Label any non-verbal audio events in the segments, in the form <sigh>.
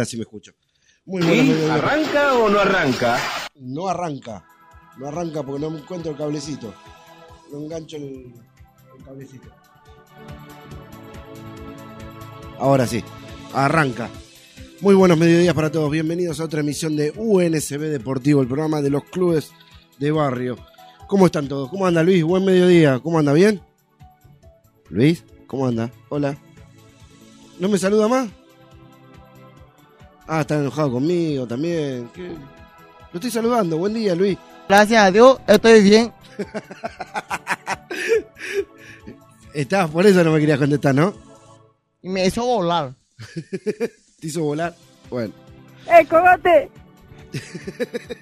Ahora sí me escucho. Muy bueno. ¿Arranca o no arranca? No arranca. No arranca porque no me encuentro el cablecito. No engancho el, el cablecito. Ahora sí. Arranca. Muy buenos mediodías para todos. Bienvenidos a otra emisión de UNSB Deportivo, el programa de los clubes de barrio. ¿Cómo están todos? ¿Cómo anda Luis? Buen mediodía. ¿Cómo anda? ¿Bien? Luis, ¿cómo anda? Hola. ¿No me saluda más? Ah, está enojado conmigo también. ¿Qué? Lo estoy saludando. Buen día, Luis. Gracias a Dios, estoy bien. <laughs> Estabas, por eso no me querías contestar, ¿no? Y me hizo volar. <laughs> ¿Te hizo volar? Bueno. ¡Eh, cogote! <laughs>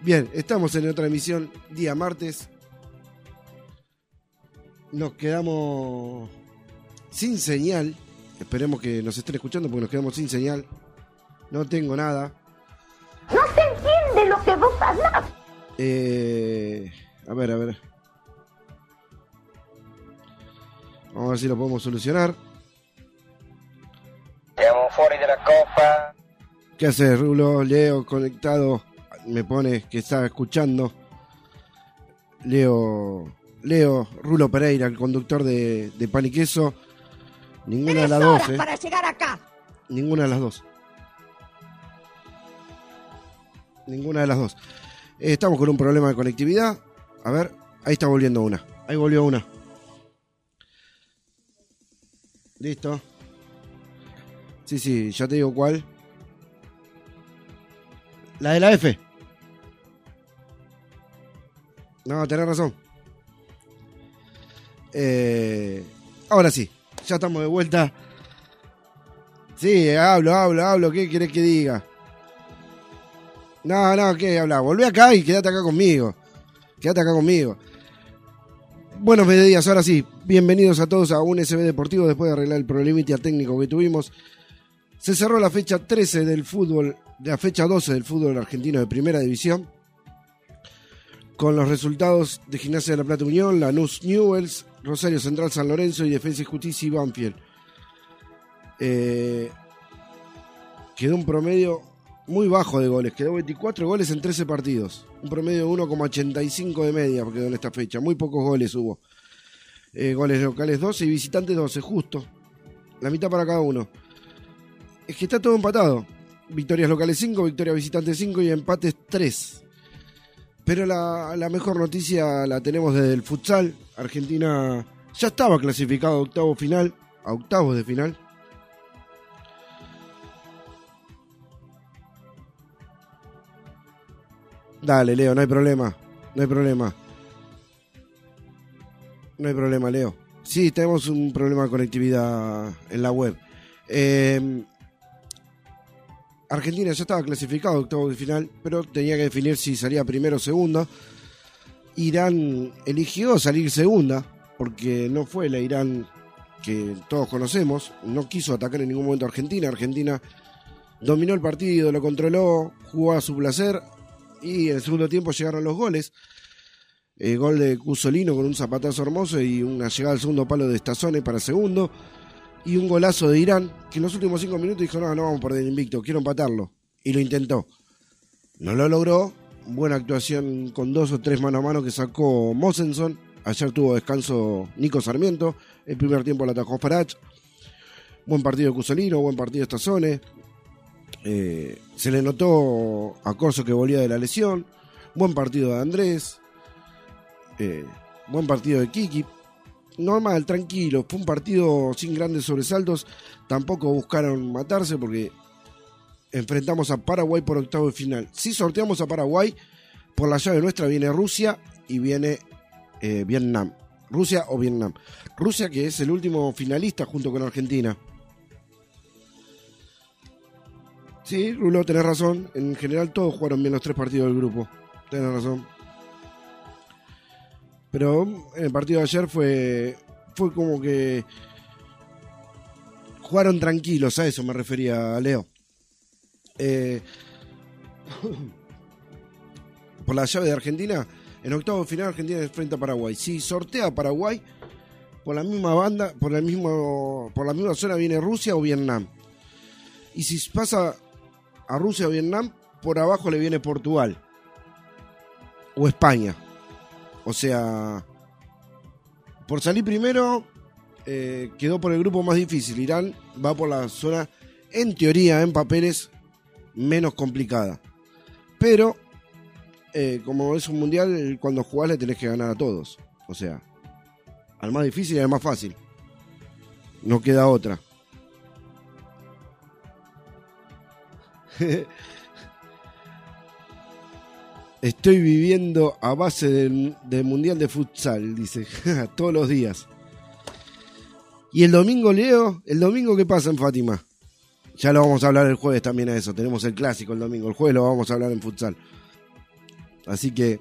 Bien, estamos en otra emisión, día martes. Nos quedamos sin señal. Esperemos que nos estén escuchando porque nos quedamos sin señal. No tengo nada. No se entiende lo que vos hablas. Eh, a ver, a ver. Vamos a ver si lo podemos solucionar. Siamo fuori della copa. ¿Qué haces, Rulo? Leo conectado. Me pone que está escuchando. Leo. Leo, Rulo Pereira, el conductor de, de Pan y Queso. Ninguna de las dos, ¿eh? para llegar acá. Ninguna de las dos. Ninguna de las dos. Eh, estamos con un problema de conectividad. A ver, ahí está volviendo una. Ahí volvió una. Listo. Sí, sí, ya te digo cuál. La de la F. No, tenés razón. Eh, ahora sí, ya estamos de vuelta. Sí, hablo, hablo, hablo. ¿Qué querés que diga? No, no, ¿qué habla? Volvé acá y quédate acá conmigo. Quédate acá conmigo. Buenos mediodías, ahora sí. Bienvenidos a todos a un SB Deportivo después de arreglar el problemita técnico que tuvimos. Se cerró la fecha 13 del fútbol, la fecha 12 del fútbol argentino de primera división. Con los resultados de Gimnasia de la Plata Unión, Lanús Newells, Rosario Central San Lorenzo y Defensa y Justicia y Banfield. Eh, quedó un promedio muy bajo de goles, quedó 24 goles en 13 partidos. Un promedio de 1,85 de media quedó en esta fecha, muy pocos goles hubo. Eh, goles locales 12 y visitantes 12, justo. La mitad para cada uno. Es que está todo empatado. Victorias locales 5, victorias visitantes 5 y empates 3. Pero la, mejor noticia la tenemos desde el futsal. Argentina ya estaba clasificado a octavo final, a octavos de final. Dale, Leo, no hay problema. No hay problema. No hay problema, Leo. Sí, tenemos un problema de conectividad en la web. Eh, Argentina ya estaba clasificado octavo de final, pero tenía que definir si salía primero o segunda. Irán eligió salir segunda, porque no fue la Irán que todos conocemos. No quiso atacar en ningún momento a Argentina. Argentina dominó el partido, lo controló, jugó a su placer y en el segundo tiempo llegaron los goles. El gol de Cusolino con un zapatazo hermoso y una llegada al segundo palo de Stazone para segundo. Y un golazo de Irán que en los últimos cinco minutos dijo: No, no vamos a perder el invicto, quiero empatarlo. Y lo intentó. No lo logró. Buena actuación con dos o tres mano a mano que sacó Mosenson. Ayer tuvo descanso Nico Sarmiento. El primer tiempo lo atajó Farach. Buen partido de Cusolino, buen partido de Stazone. Eh, se le notó a Corso que volvía de la lesión. Buen partido de Andrés. Eh, buen partido de Kiki. Normal, tranquilo. Fue un partido sin grandes sobresaltos. Tampoco buscaron matarse porque enfrentamos a Paraguay por octavo de final. Si sorteamos a Paraguay, por la llave nuestra viene Rusia y viene eh, Vietnam. Rusia o Vietnam. Rusia que es el último finalista junto con Argentina. Sí, Rulo, tenés razón. En general todos jugaron bien los tres partidos del grupo. Tenés razón. Pero en el partido de ayer fue, fue como que jugaron tranquilos, a eso me refería Leo. Eh, <coughs> por la llave de Argentina, en octavo final Argentina enfrenta a Paraguay. Si sortea a Paraguay, por la misma banda, por el mismo, por la misma zona viene Rusia o Vietnam. Y si pasa a Rusia o Vietnam, por abajo le viene Portugal o España. O sea, por salir primero, eh, quedó por el grupo más difícil. Irán va por la zona, en teoría, en papeles, menos complicada. Pero, eh, como es un mundial, cuando jugás le tenés que ganar a todos. O sea, al más difícil y al más fácil. No queda otra. <laughs> Estoy viviendo a base del, Mundial de Futsal, dice, <laughs> todos los días. Y el domingo, Leo, el domingo, ¿qué pasa en Fátima? Ya lo vamos a hablar el jueves también a eso. Tenemos el clásico el domingo. El jueves lo vamos a hablar en futsal. Así que.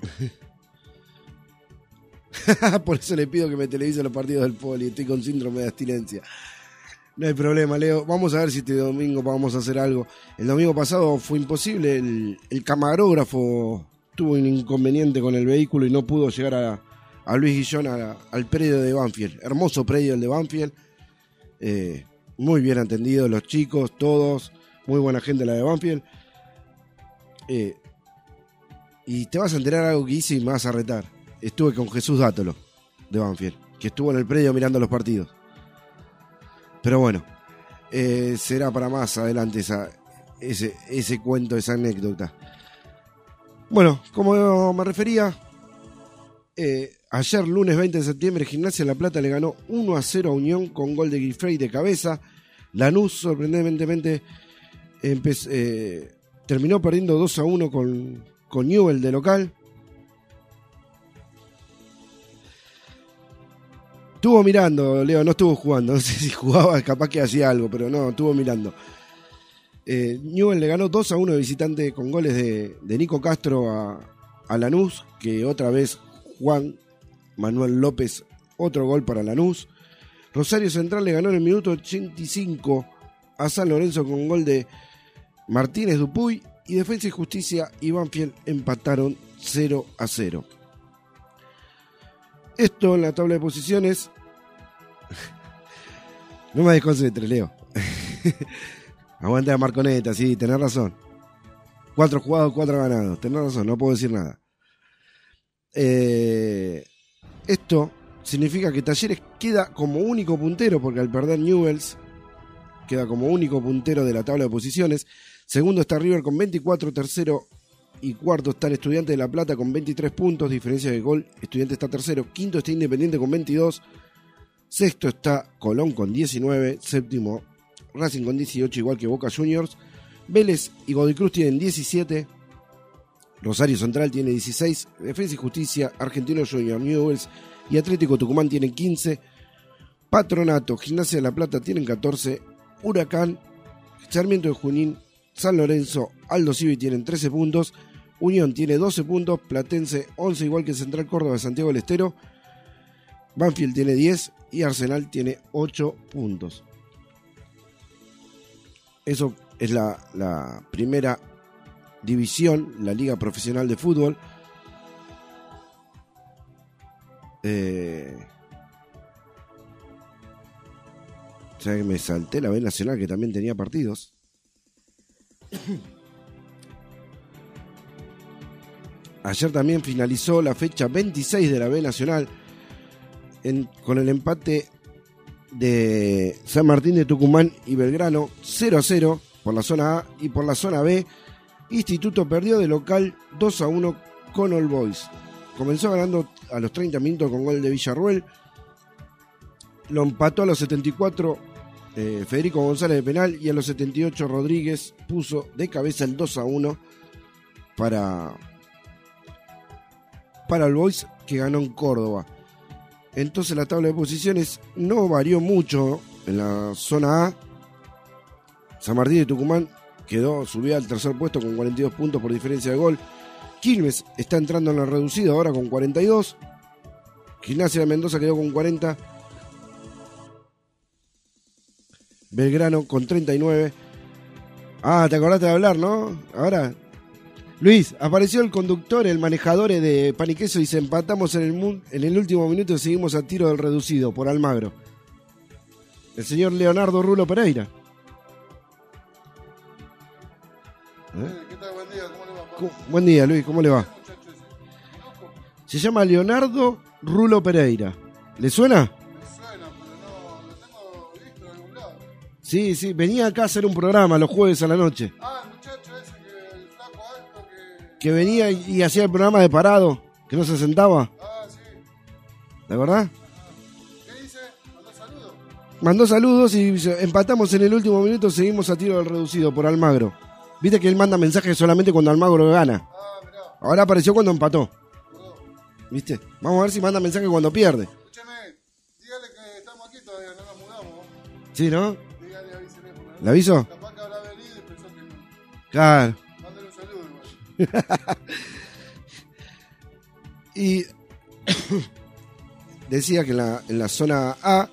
<laughs> Por eso le pido que me televise los partidos del poli. Estoy con síndrome de abstinencia. No hay problema, Leo. Vamos a ver si este domingo vamos a hacer algo. El domingo pasado fue imposible. El, camarógrafo tuvo un inconveniente con el vehículo y no pudo llegar a, Luis Guillón al predio de Banfield. Hermoso predio el de Banfield. Eh, muy bien atendido los chicos, todos. Muy buena gente la de Banfield. Eh, y te vas a enterar algo que hice y me vas a retar. Estuve con Jesús Dátolo de Banfield, que estuvo en el predio mirando los partidos. Pero bueno, eh, será para más adelante esa, ese, ese cuento, esa anécdota. Bueno, como me refería, eh, ayer, lunes 20 de septiembre, Gimnasia La Plata le ganó 1 a 0 a Unión con gol de Guifrey de cabeza. Lanús, sorprendentemente, eh, terminó perdiendo 2 a 1 con, con Newell de local. Estuvo mirando, Leo, no estuvo jugando. <laughs> No sé si jugaba, capaz que hacía algo, pero no, estuvo mirando. Eh, Newell le ganó 2 a 1 de visitante con goles de, Nico Castro a Lanús, que otra vez Juan Manuel López, otro gol para Lanús. Rosario Central le ganó en el minuto 85 a San Lorenzo con gol de Martínez Dupuy y Defensa y Justicia y Banfield empataron 0 a 0. Esto en la tabla de posiciones. No me desconcentres, Leo. <laughs> Aguanta Marconeta, sí, tenés razón. Cuatro jugados, cuatro ganados. Tenés razón, no puedo decir nada. Eh, esto significa que Talleres queda como único puntero, porque al perder Newells queda como único puntero de la tabla de posiciones. Segundo está River con 24, tercero y cuarto está el Estudiante de La Plata con 23 puntos, diferencia de gol. Estudiante está tercero, quinto está Independiente con 22, sexto está Colón con 19, séptimo Racing con 18, igual que Boca Juniors. Vélez y Godoy Cruz tienen 17. Rosario Central tiene 16. Defensa y Justicia, Argentino Junior, Newells y Atlético Tucumán tienen 15. Patronato, Gimnasia de la Plata tienen 14. Huracán, Sarmiento de Junín, San Lorenzo, Aldo Civi tienen 13 puntos. Unión tiene 12 puntos. Platense 11, igual que Central Córdoba de Santiago del Estero. Banfield tiene 10 y Arsenal tiene 8 puntos. Eso es la, primera división, la Liga Profesional de Fútbol. Eh, que me salté la B Nacional que también tenía partidos. Ayer también finalizó la fecha 26 de la B Nacional con el empate de San Martín de Tucumán y Belgrano 0 a 0 por la zona A y por la zona B. Instituto perdió de local 2 a 1 con All Boys. Comenzó ganando a los 30 minutos con gol de Villarruel. Lo empató a los 74 eh, Federico González de penal y a los 78 Rodríguez puso de cabeza el 2 a 1 para, para el Boys que ganó en Córdoba. Entonces la tabla de posiciones no varió mucho en la zona A. San Martín de Tucumán quedó, subió al tercer puesto con 42 puntos por diferencia de gol. Quilmes está entrando en la reducida ahora con 42. Gimnasia de Mendoza quedó con 40. Belgrano con 39. Ah, te acordaste de hablar, ¿no? Ahora. Luis, apareció el conductor, el manejador de pan y queso y se empatamos en el, en el último minuto y seguimos a tiro del reducido por Almagro. El señor Leonardo Rulo Pereira. Eh, ¿Qué tal? Buen día, ¿cómo le va? Pablo? Buen día, Luis, ¿cómo le va? ¿Conozco? Se llama Leonardo Rulo Pereira. ¿Le suena? Me suena, pero no, lo tengo visto en algún lado. Sí, sí, venía acá a hacer un programa los jueves a la noche. Ah, que. Venía y, hacía el programa de parado, que no se sentaba, Ah, sí. ¿de verdad? ¿Qué dice? ¿Mandó saludos? Mandó saludos y empatamos en el último minuto, seguimos a tiro del reducido por Almagro. Viste que él manda mensajes solamente cuando Almagro gana. Ah, mirá, Ahora apareció cuando empató. perdón. ¿Viste? Vamos a ver si manda mensajes cuando pierde. Escúcheme, dígale que estamos aquí todavía, no nos mudamos. ¿Sí, no? Dígale, avísele. ¿Le aviso? Capaz que habrá venido y pensó que no. Claro. <laughs> Y decía que en la, zona A,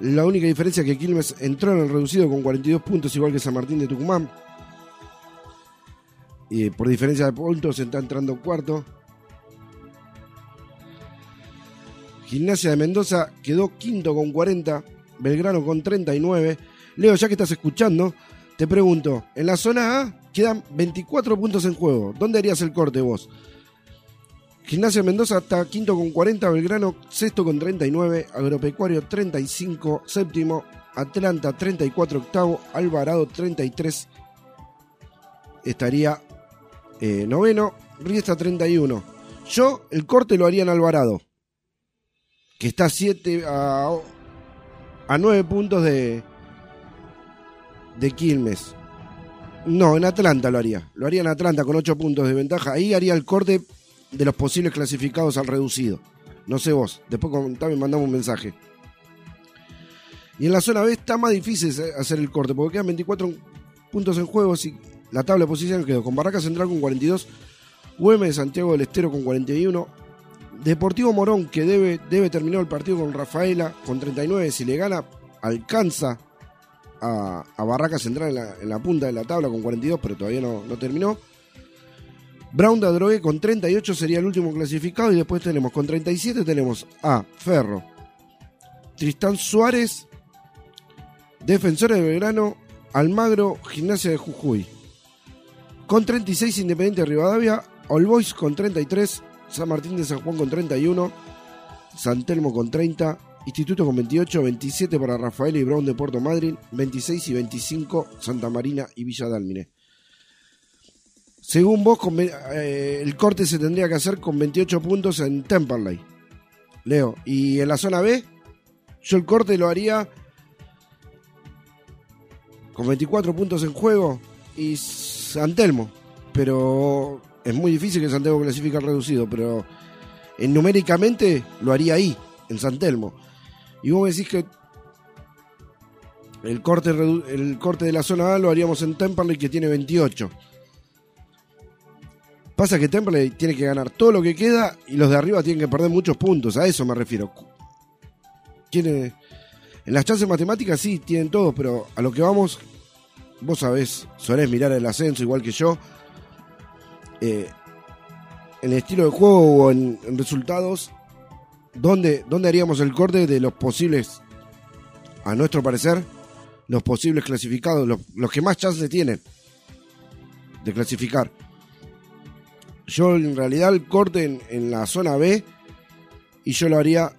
la única diferencia es que Quilmes entró en el reducido con 42 puntos, igual que San Martín de Tucumán. Y por diferencia de puntos está entrando cuarto. Gimnasia de Mendoza quedó quinto con 40, Belgrano con 39. Leo, ya que estás escuchando, te pregunto, en la zona A quedan 24 puntos en juego. ¿Dónde harías el corte vos? Gimnasia Mendoza está quinto con 40, Belgrano sexto con 39, Agropecuario 35, séptimo, Atlanta 34, octavo, Alvarado 33, estaría eh, noveno, Riesta 31. Yo el corte lo haría en Alvarado, que está 7 a, a 9 puntos de, de Quilmes. No, en Atlanta lo haría. Lo haría en Atlanta con 8 puntos de ventaja. Ahí haría el corte de los posibles clasificados al reducido. No sé vos, después comentame y mandame un mensaje. Y en la zona B está más difícil hacer el corte, porque quedan 24 puntos en juego. Si la tabla de posición quedó con Barraca Central con 42, UM de Santiago del Estero con 41, Deportivo Morón, que debe, debe terminar el partido con Rafaela con 39, si le gana, alcanza a, a Barraca Central en la, punta de la tabla con 42, pero todavía no, no terminó. Brown de Adrogué con 38 sería el último clasificado y después tenemos con 37 tenemos a Ferro, Tristán Suárez, Defensores de Belgrano, Almagro, Gimnasia de Jujuy. Con 36 Independiente de Rivadavia, All Boys con 33, San Martín de San Juan con 31, San Telmo con 30, Instituto con 28, 27 para Rafael y Brown de Puerto Madryn, 26 y 25 Santa Marina y Villa Dálmine. Según vos, eh, el corte se tendría que hacer con 28 puntos en Temperley. Leo. Y en la zona B, yo el corte lo haría con 24 puntos en juego y San Telmo. Pero es muy difícil que San Telmo clasifique reducido, pero en numéricamente lo haría ahí, en San Telmo. Y vos me decís que el corte, el corte de la zona A lo haríamos en Temperley, que tiene 28. Pasa que Temperley tiene que ganar todo lo que queda y los de arriba tienen que perder muchos puntos. A eso me refiero. Tiene, en las chances matemáticas sí, tienen todos, pero a lo que vamos, vos sabés, solés mirar el ascenso igual que yo. Eh, en el estilo de juego o en resultados, ¿dónde, ¿dónde haríamos el corte de los posibles, a nuestro parecer, los posibles clasificados, los, los que más chances tienen de clasificar? Yo en realidad el corte en, en la zona B y yo lo haría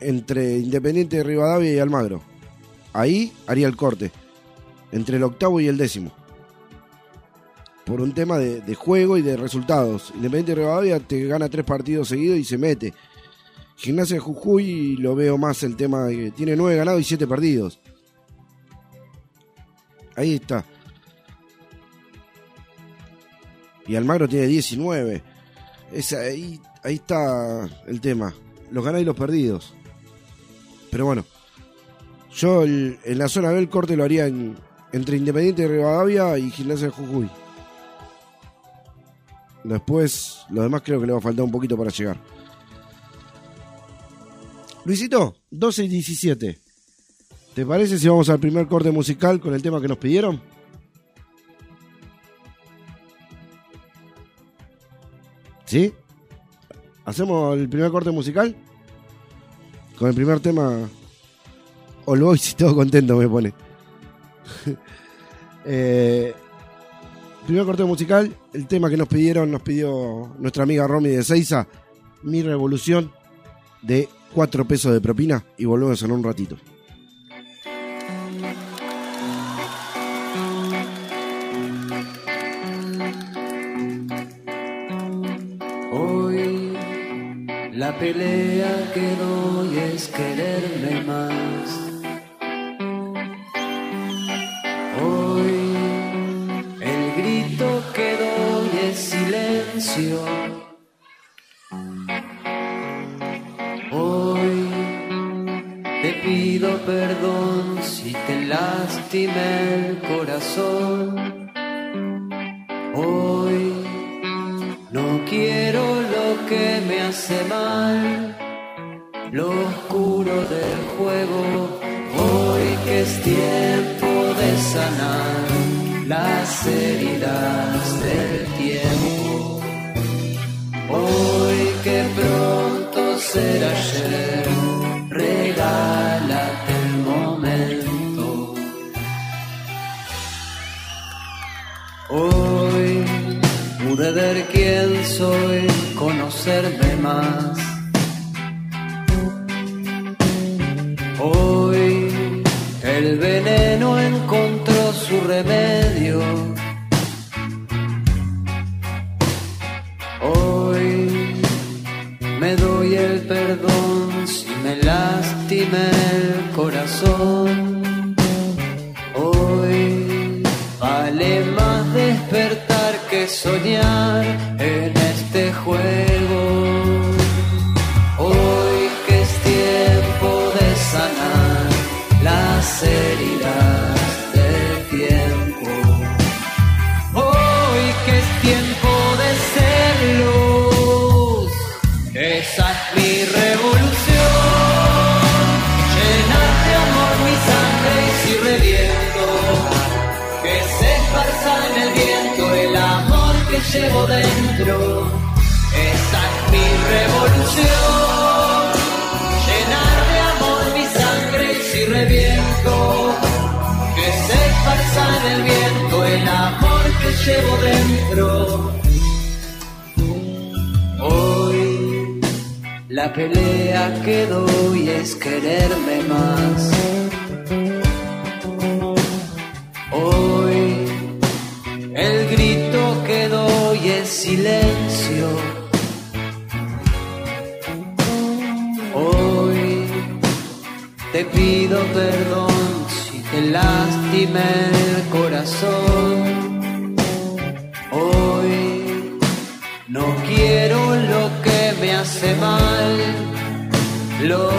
entre Independiente de Rivadavia y Almagro. Ahí haría el corte, entre el octavo y el décimo. Por un tema de, juego y de resultados. Independiente de Rivadavia te gana tres partidos seguidos y se mete. Gimnasia de Jujuy lo veo más el tema de que tiene nueve ganados y siete perdidos. Ahí está. Y Almagro tiene 19. Es ahí, ahí está el tema. Los ganados y los perdidos. Pero bueno. Yo el- en la zona B el corte lo haría en- entre Independiente de Rivadavia y Gimnasia de Jujuy. Después, lo demás creo que le va a faltar un poquito para llegar. Luisito, 12 y 17. ¿Te parece si vamos al primer corte musical con el tema que nos pidieron? ¿Sí? ¿Hacemos el primer corte musical? Con el primer tema All Boys y todo contento me pone. <laughs> eh, primer corte musical, el tema que nos pidieron, nos pidió nuestra amiga Romy de Seiza, Mi Revolución, de 4 pesos de propina, y volvemos en un ratito. Hoy la pelea que doy es quererme más. Hoy te pido perdón si te lastimé el corazón. Hoy no quiero lo que me hace mal, lo oscuro del juego. Hoy que es tiempo de sanar las heridas del tiempo. Que pronto será ayer, regálate el momento. Hoy pude ver quién soy, conocerme más. En este juego. En el viento el amor que llevo dentro. Hoy la pelea que doy es quererme más. Hoy el grito que doy es silencio. Hoy te pido perdón te lastimé el corazón. Hoy no quiero lo que me hace mal, lo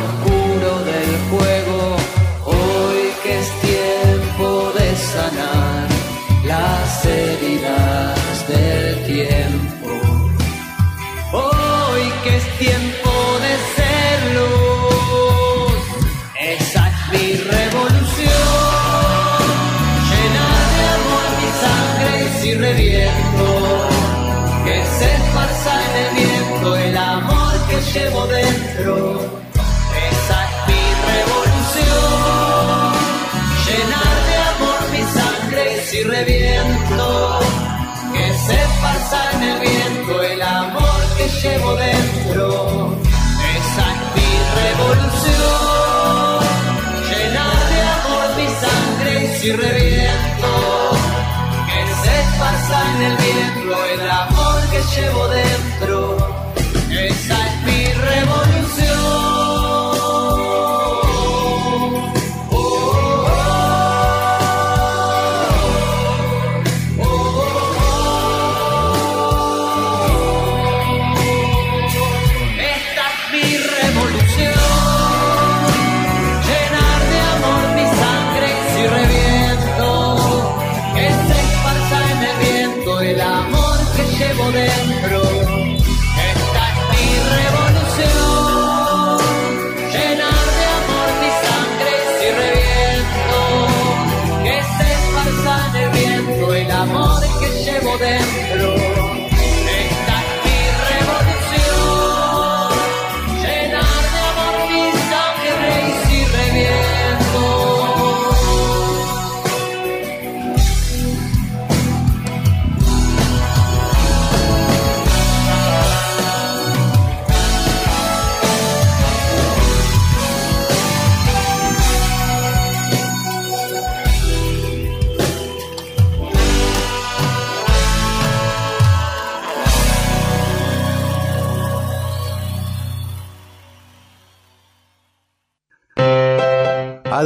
si reviento, que se esparza en el viento el amor que llevo dentro. Viento el amor que llevo dentro.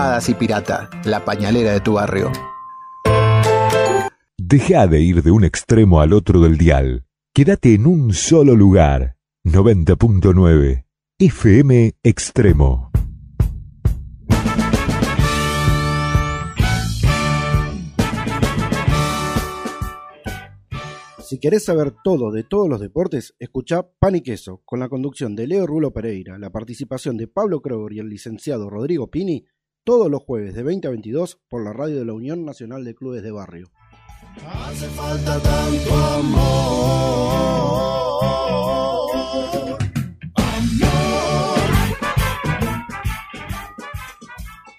Hadas y Pirata, la pañalera de tu barrio. Deja de ir de un extremo al otro del dial. Quédate en un solo lugar. 90.9 FM Extremo. Si querés saber todo de todos los deportes, escucha Pan y Queso, con la conducción de Leo Rulo Pereira, la participación de Pablo Kroger y el licenciado Rodrigo Pini, todos los jueves de 20 a 22 por la radio de la Unión Nacional de Clubes de Barrio. Hace falta tanto amor.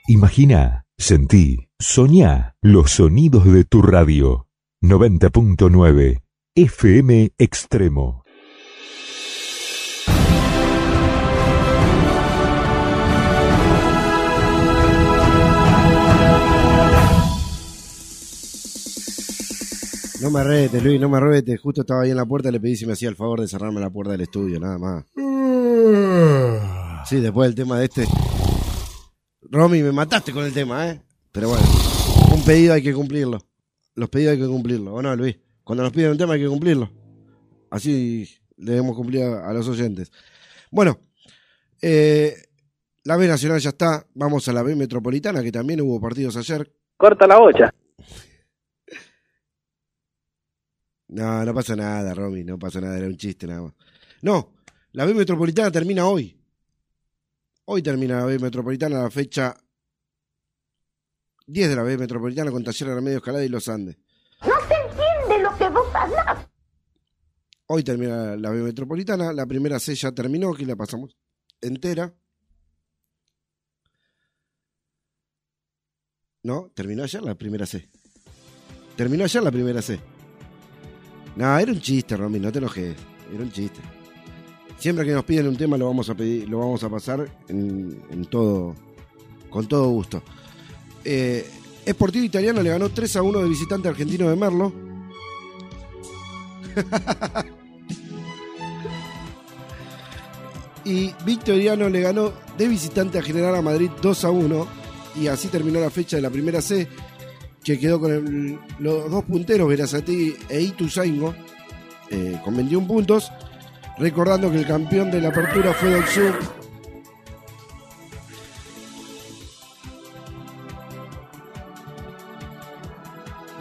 Imagina, sentí, soñá los sonidos de tu radio. 90.9 FM Extremo. No me retes, Luis, no me retes. Justo estaba ahí en la puerta, le pedí si me hacía el favor de cerrarme la puerta del estudio, nada más. Sí, después del tema de este. Romy, me mataste con el tema, ¿eh? Pero bueno, un pedido hay que cumplirlo. Los pedidos hay que cumplirlo, ¿o no, Luis? Cuando nos piden un tema hay que cumplirlo. Así debemos cumplir a los oyentes. Bueno, eh, la B Nacional ya está. Vamos a la B Metropolitana, que también hubo partidos ayer. Corta la bocha. No, no pasa nada, Romy, no pasa nada, era un chiste nada más. No, la B Metropolitana termina hoy. Hoy termina la B Metropolitana, la fecha 10 de la B Metropolitana con Taller Remedio Escalada y Los Andes. No se entiende lo que vos hablas. Hoy termina la B Metropolitana, la primera C ya terminó, que la pasamos entera. No, terminó ayer la primera C. Terminó ayer la primera C. No, era un chiste, Romy, no te enojes. Era un chiste. Siempre que nos piden un tema lo vamos a pedir, lo vamos a pasar en, en todo, con todo gusto. Eh, Sportivo Italiano le ganó 3 a 1 de visitante argentino de Merlo. <laughs> y Victoriano le ganó de visitante a General a Madrid 2 a 1. Y así terminó la fecha de la primera C, que quedó con los dos punteros, Verazati e Ituzaingo, eh, con 21 puntos. Recordando que el campeón de la apertura fue del Sur.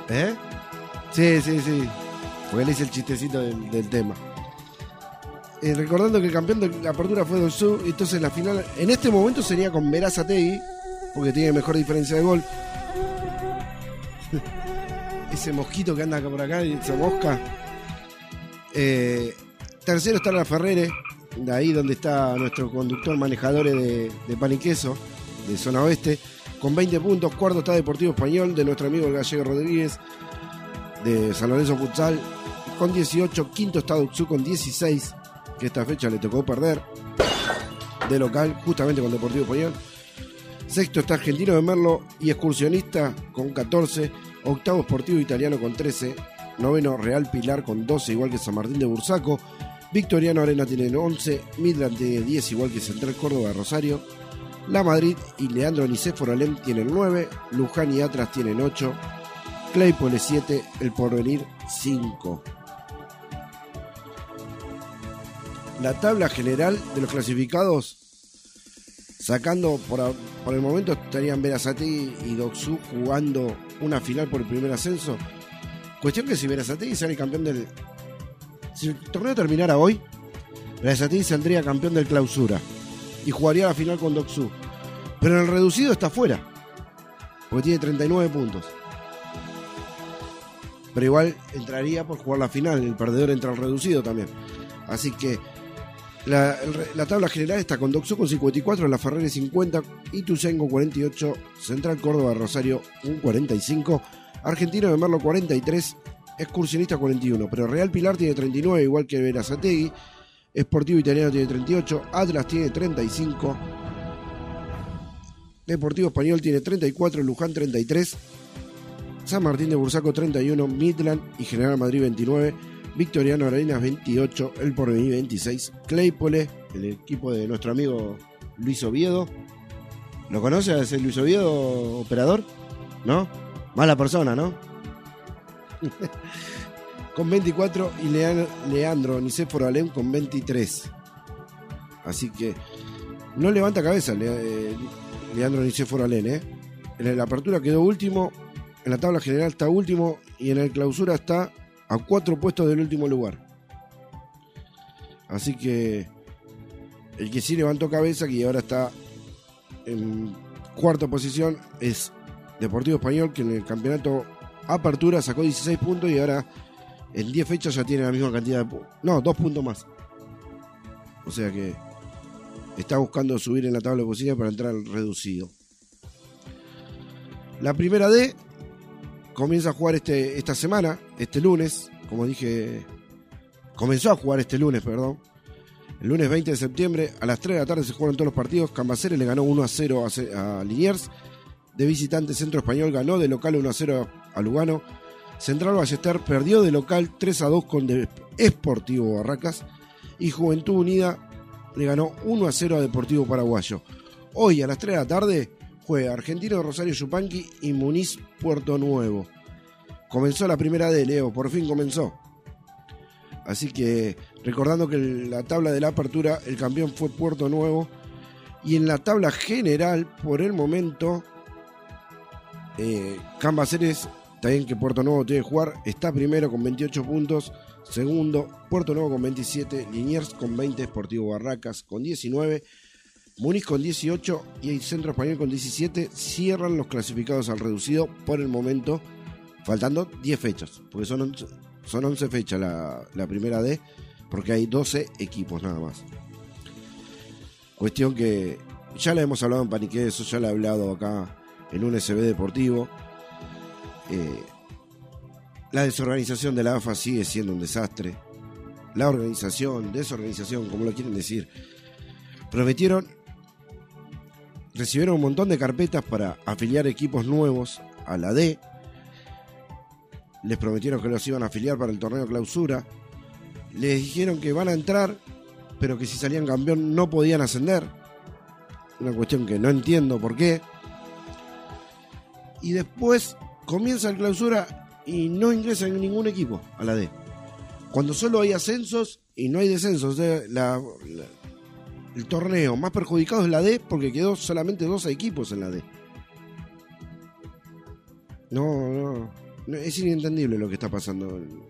¿Eh? Sí, sí, sí. Porque le hice el chistecito del, del tema. Eh, recordando que el campeón de la apertura fue del Sur, entonces la final en este momento sería con Verazategui, porque tiene mejor diferencia de gol. <laughs> Ese mosquito que anda acá por acá, esa mosca. Eh, tercero está la Ferrere, de ahí donde está nuestro conductor manejador de, pan y queso, de zona oeste, con 20 puntos. Cuarto está Deportivo Español, de nuestro amigo el gallego Rodríguez, de San Lorenzo Futsal, con 18. Quinto está Duxú con 16, que esta fecha le tocó perder de local, justamente con Deportivo Español. Sexto está Argentino de Merlo y Excursionista con 14. Octavo Sportivo Italiano con 13. Noveno Real Pilar con 12, igual que San Martín de Bursaco. Victoriano Arena tienen 11. Midland tiene 10, igual que Central Córdoba de Rosario. La Madrid y Leandro Nicéforo Alem tienen 9. Luján y Atlas tienen 8. Claypole 7. El Porvenir 5. La tabla general de los clasificados Sacando por, el momento estarían Verazati y Doxu jugando una final por el primer ascenso. Cuestión que si Verazati sale campeón del. Si el torneo terminara hoy, Verazati saldría campeón del clausura y jugaría la final con Doxu. Pero en el reducido está fuera, porque tiene 39 puntos. Pero igual entraría por jugar la final, el perdedor entra al reducido también. Así que La, tabla general está con Doxo con 54, La Ferrari 50, Ituzaingó 48, Central Córdoba Rosario un 45, Argentino de Merlo 43, Excursionista 41, pero Real Pilar tiene 39, igual que Verazategui, Sportivo Italiano tiene 38, Atlas tiene 35, Deportivo Español tiene 34, Luján 33, San Martín de Bursaco 31, Midland y General Madrid 29, Victoriano Arenas 28, El Porvenir 26, Claypole, el equipo de nuestro amigo Luis Oviedo. ¿Lo conoce a ese Luis Oviedo, operador? ¿No? Mala persona, ¿no? <laughs> con 24 y Lean- Leandro Nicéforo Alem con 23. Así que no levanta cabeza eh, Leandro Nicéforo Alem, ¿eh? En la apertura quedó último, en la tabla general está último y en el clausura está a cuatro puestos del último lugar. Así que el que sí levantó cabeza, que ahora está en cuarta posición, es Deportivo Español, que en el campeonato Apertura sacó 16 puntos y ahora en 10 fechas ya tiene la misma cantidad de puntos. No, dos puntos más. O sea que está buscando subir en la tabla de posiciones para entrar reducido. La primera D comienza a jugar este, esta semana, este lunes, como dije, comenzó a jugar este lunes, perdón. El lunes 20 de septiembre a las 3 de la tarde se jugaron todos los partidos. Cambaceres le ganó 1 a 0 a, a Liniers. De visitante Centro Español ganó de local 1 a 0 a Lugano. Central Ballester perdió de local 3 a 2 con De- Esportivo Barracas. Y Juventud Unida le ganó 1 a 0 a Deportivo Paraguayo. Hoy a las 3 de la tarde juega Argentino Rosario Yupanqui y Muniz Puerto Nuevo. Comenzó la primera de Leo, por fin comenzó. Así que recordando que en la tabla de la apertura el campeón fue Puerto Nuevo. Y en la tabla general, por el momento, eh, Cambaceres, también que Puerto Nuevo tiene que jugar, está primero con 28 puntos. Segundo, Puerto Nuevo con 27, Liniers con 20, Sportivo Barracas con 19, Muniz con 18 y el Centro Español con 17. Cierran los clasificados al reducido por el momento, faltando 10 fechas, porque son 11, son 11 fechas la, la primera D, porque hay 12 equipos nada más. Cuestión que ya la hemos hablado en Panique, eso ya la he hablado acá en un SB deportivo. Eh, la desorganización de la AFA sigue siendo un desastre. La organización, desorganización, como lo quieren decir. Prometieron, recibieron un montón de carpetas para afiliar equipos nuevos a la D. Les prometieron que los iban a afiliar para el torneo clausura. Les dijeron que van a entrar, pero que si salían campeón no podían ascender. Una cuestión que no entiendo por qué. Y después comienza el clausura y no ingresa ningún equipo a la D. Cuando solo hay ascensos y no hay descensos. La- el torneo más perjudicado es la D porque quedó solamente dos equipos en la D. No, no, Es inentendible lo que está pasando en,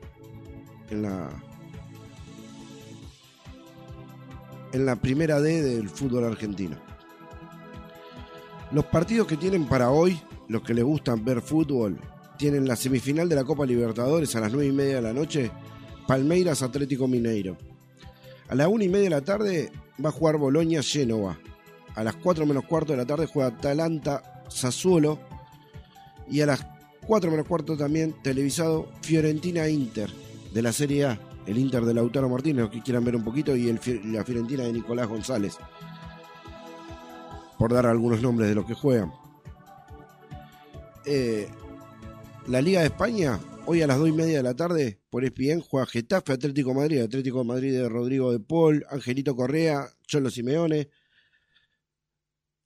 en la. En la primera D del fútbol argentino. Los partidos que tienen para hoy, los que les gustan ver fútbol, tienen la semifinal de la Copa Libertadores a las 9 y media de la noche, Palmeiras Atlético Mineiro. A las 1 y media de la tarde va a jugar Boloña Génova. A las 4 menos cuarto de la tarde juega Atalanta Sassuolo. Y a las 4 menos cuarto también televisado Fiorentina Inter de la Serie A. El Inter de Lautaro Martínez, los que quieran ver un poquito, y la Fiorentina de Nicolás González. Por dar algunos nombres de los que juegan. Eh, la Liga de España, hoy a las 2 y media de la tarde, por ESPN, juega Getafe Atlético Madrid, Atlético Madrid de Rodrigo de Paul, Angelito Correa, Cholo Simeone.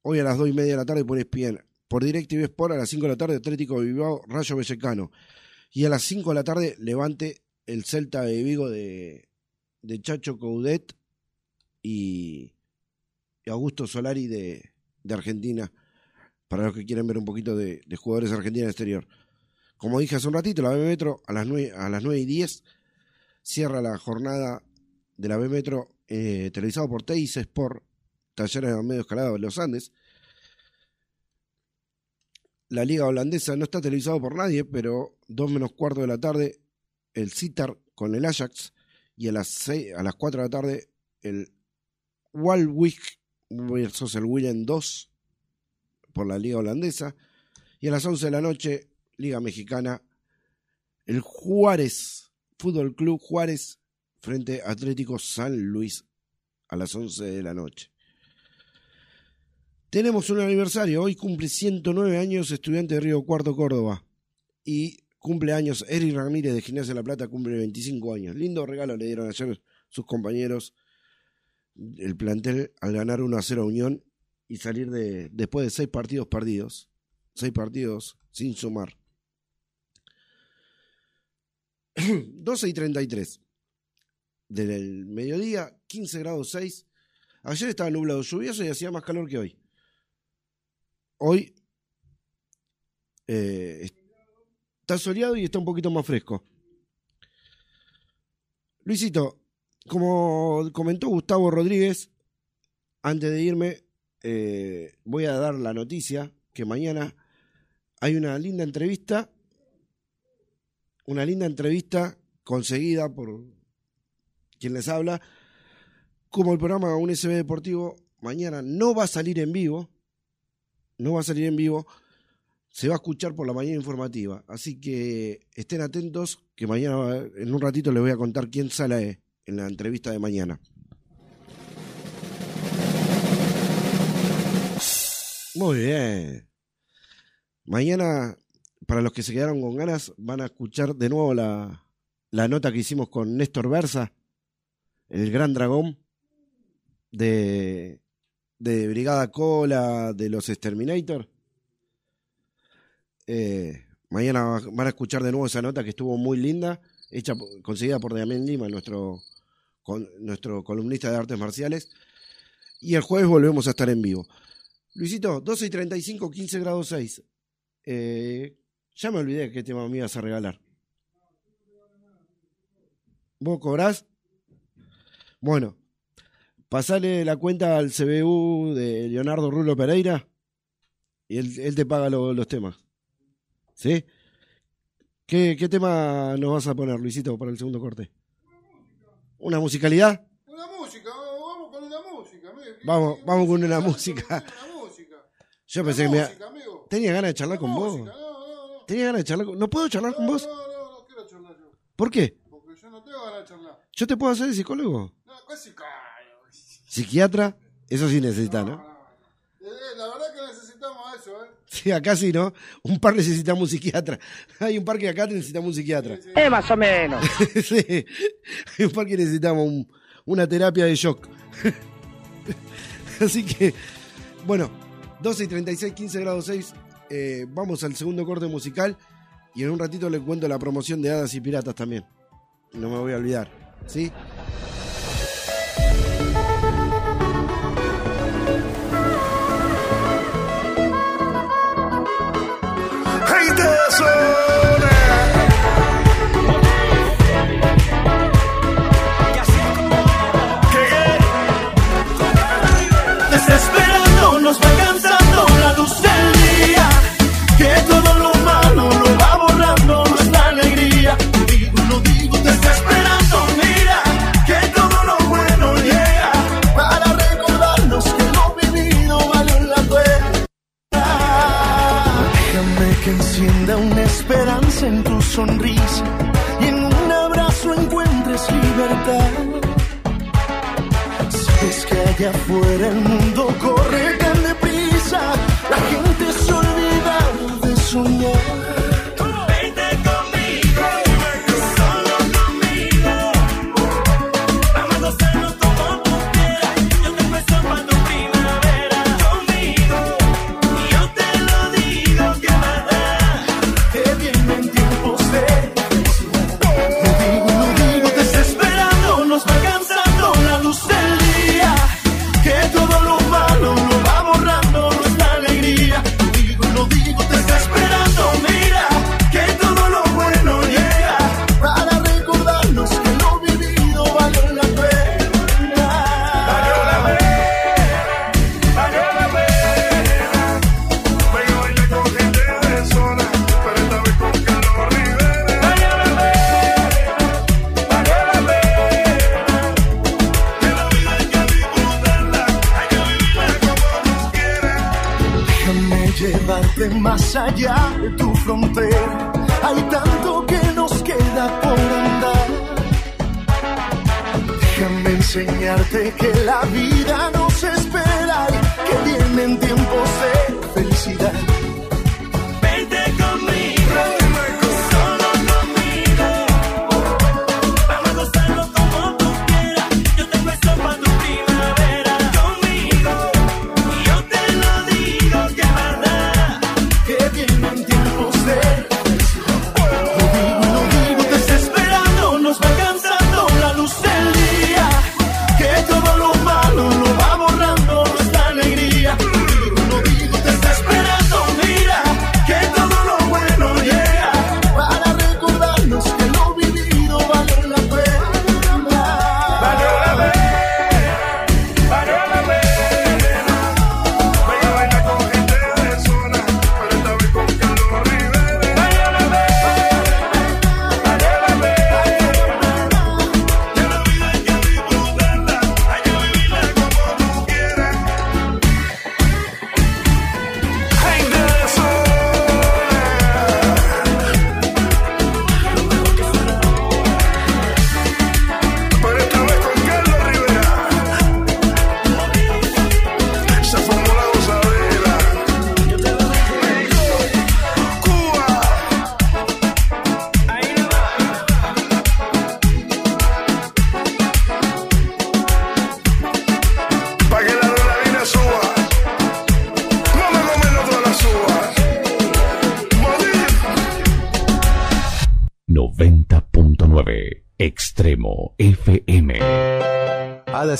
Hoy a las 2 y media de la tarde por ESPN. Por DirecTV Sport a las 5 de la tarde, Atlético de Bilbao, Rayo Vallecano. Y a las 5 de la tarde, Levante el Celta de Vigo de, de Chacho Coudet y, y Augusto Solari de, de Argentina, para los que quieren ver un poquito de, de jugadores argentinos exterior. Como dije hace un ratito, la B Metro a las 9, a las 9 y 10 cierra la jornada de la B Metro eh, televisado por Teis Sport, Talleres de Medio Escalada de los Andes. La liga holandesa no está televisado por nadie, pero 2 menos cuarto de la tarde el Citar con el Ajax y a las, 6, a las 4 de la tarde el Walwick versus el Willem 2 por la Liga Holandesa. Y a las 11 de la noche, Liga Mexicana, el Juárez, Fútbol Club Juárez frente Atlético San Luis a las 11 de la noche. Tenemos un aniversario, hoy cumple 109 años estudiante de Río Cuarto, Córdoba. Y cumple años Eric Ramírez de Gimnasia de la Plata, cumple 25 años. Lindo regalo le dieron ayer sus compañeros el plantel al ganar 1 a 0 a Unión y salir de después de seis partidos perdidos, seis partidos sin sumar. <clears throat> 12 y 33 del mediodía, 15 grados 6. Ayer estaba nublado lluvioso y hacía más calor que hoy. Hoy eh, está soleado y está un poquito más fresco. Luisito, como comentó Gustavo Rodríguez, antes de irme, eh, voy a dar la noticia que mañana hay una linda entrevista, una linda entrevista conseguida por quien les habla, como el programa USB Deportivo mañana no va a salir en vivo, no va a salir en vivo, se va a escuchar por la mañana informativa. Así que estén atentos, que mañana, en un ratito, les voy a contar quién sale en la entrevista de mañana. Muy bien. Mañana, para los que se quedaron con ganas, van a escuchar de nuevo la, la nota que hicimos con Néstor Versa, el gran dragón de, de Brigada Cola, de los Exterminator. Eh, mañana van a escuchar de nuevo esa nota que estuvo muy linda, hecha, conseguida por Damián Lima, nuestro, con, nuestro columnista de artes marciales. Y el jueves volvemos a estar en vivo. Luisito, 12 y 35, 15 grados 6. Eh, ya me olvidé qué tema me ibas a regalar. ¿Vos cobrás? Bueno, pasale la cuenta al CBU de Leonardo Rulo Pereira y él, él te paga lo- los temas. ¿Sí? ¿Qué, ¿Qué tema nos vas a poner, Luisito, para el segundo corte? ¿Una musicalidad? Una música, vamos con una música. amigo. Vamos, vamos con una música. Una. Yo pensé que me... Tenía ganas de charlar con vos. Música, no, no, no. Tenía ganas de charlar con... ¿No puedo charlar con vos? No, no, no quiero charlar yo. ¿Por qué? Porque yo no tengo ganas de charlar. ¿Yo te puedo hacer de psicólogo? No, casi cae. ¿Psiquiatra? Eso sí necesita, ¿no? Eh, eh, la verdad que necesitamos eso, ¿eh? Sí, acá sí, ¿no? Un par necesitamos un psiquiatra. <laughs> Hay un par que acá necesitamos un psiquiatra. Eh, más o menos. <laughs> sí, hay un par que necesitamos un- una terapia de shock. <laughs> Así que, bueno, 12 y 36, 15 grados 6. Eh, vamos al segundo corte musical y en un ratito les cuento la promoción de Hadas y Piratas también. No me voy a olvidar, ¿sí? Y en un abrazo encuentres libertad. Sabes que allá afuera el mundo más allá de tu frontera hay tanto que nos queda por andar. Déjame enseñarte que la vida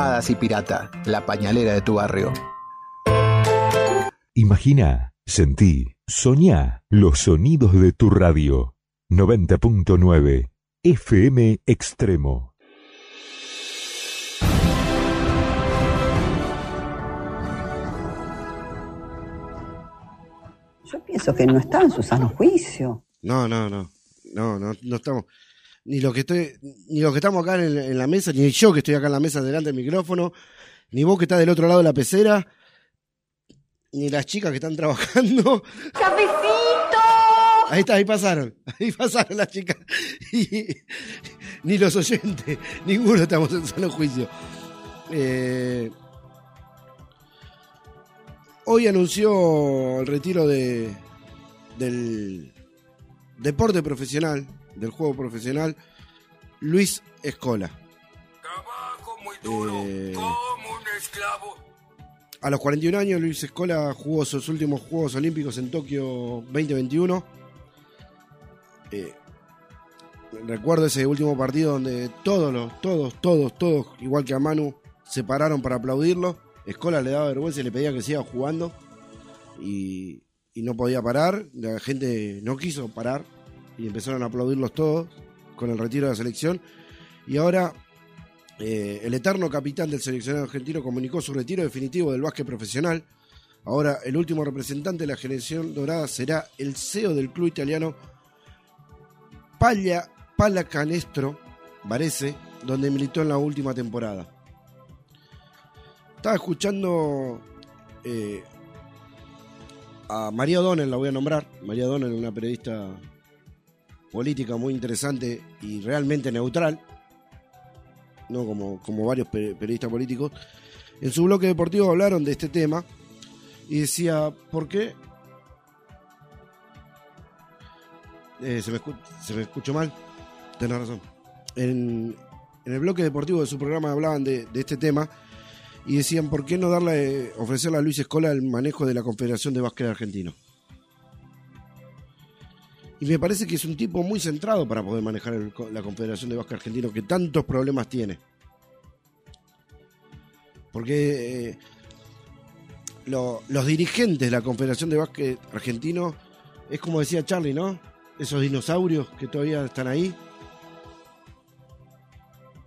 Hadas y Pirata, la pañalera de tu barrio. Imagina, sentí, soñá los sonidos de tu radio. 90.9 FM Extremo. Yo pienso que no está en su sano juicio. No, no, no. No, no, no estamos. Ni los que estoy, ni los que estamos acá en, en la mesa, ni yo que estoy acá en la mesa delante del micrófono, ni vos que estás del otro lado de la pecera, ni las chicas que están <laughs> trabajando. ¡Cafecito! Ahí está, ahí pasaron. Ahí pasaron las chicas. <laughs> Y- ni los oyentes. Ninguno estamos en sano juicio. Eh, hoy anunció el retiro de del deporte profesional, del juego profesional, Luis Escola. Eh, a los 41 años, Luis Escola jugó sus últimos Juegos Olímpicos en Tokio 2021. Eh, recuerdo ese último partido donde todos, los, todos, todos, todos, igual que a Manu, se pararon para aplaudirlo. Escola le daba vergüenza y le pedía que siga jugando. Y, y no podía parar. La gente no quiso parar. Y empezaron a aplaudirlos todos con el retiro de la selección. Y ahora eh, el eterno capitán del seleccionado argentino comunicó su retiro definitivo del básquet profesional. Ahora el último representante de la generación dorada será el CEO del club italiano Palla, Pallacanestro Varese, donde militó en la última temporada. Estaba escuchando eh, a María O'Donnell, la voy a nombrar. María O'Donnell, una periodista política muy interesante y realmente neutral, no como, como varios pe- periodistas políticos. En su bloque deportivo hablaron de este tema y decía, ¿por qué? Eh, ¿se, me ¿Se escuchó mal? Tenés razón. En, en el bloque deportivo de su programa hablaban de, de este tema y decían, ¿por qué no darle, ofrecerle a Luis Escola el manejo de la Confederación de Básquet Argentino? Y me parece que es un tipo muy centrado para poder manejar la Confederación de Básquet Argentino que tantos problemas tiene. Porque eh, lo- los dirigentes de la Confederación de Básquet Argentino es como decía Charlie, ¿no? esos dinosaurios que todavía están ahí.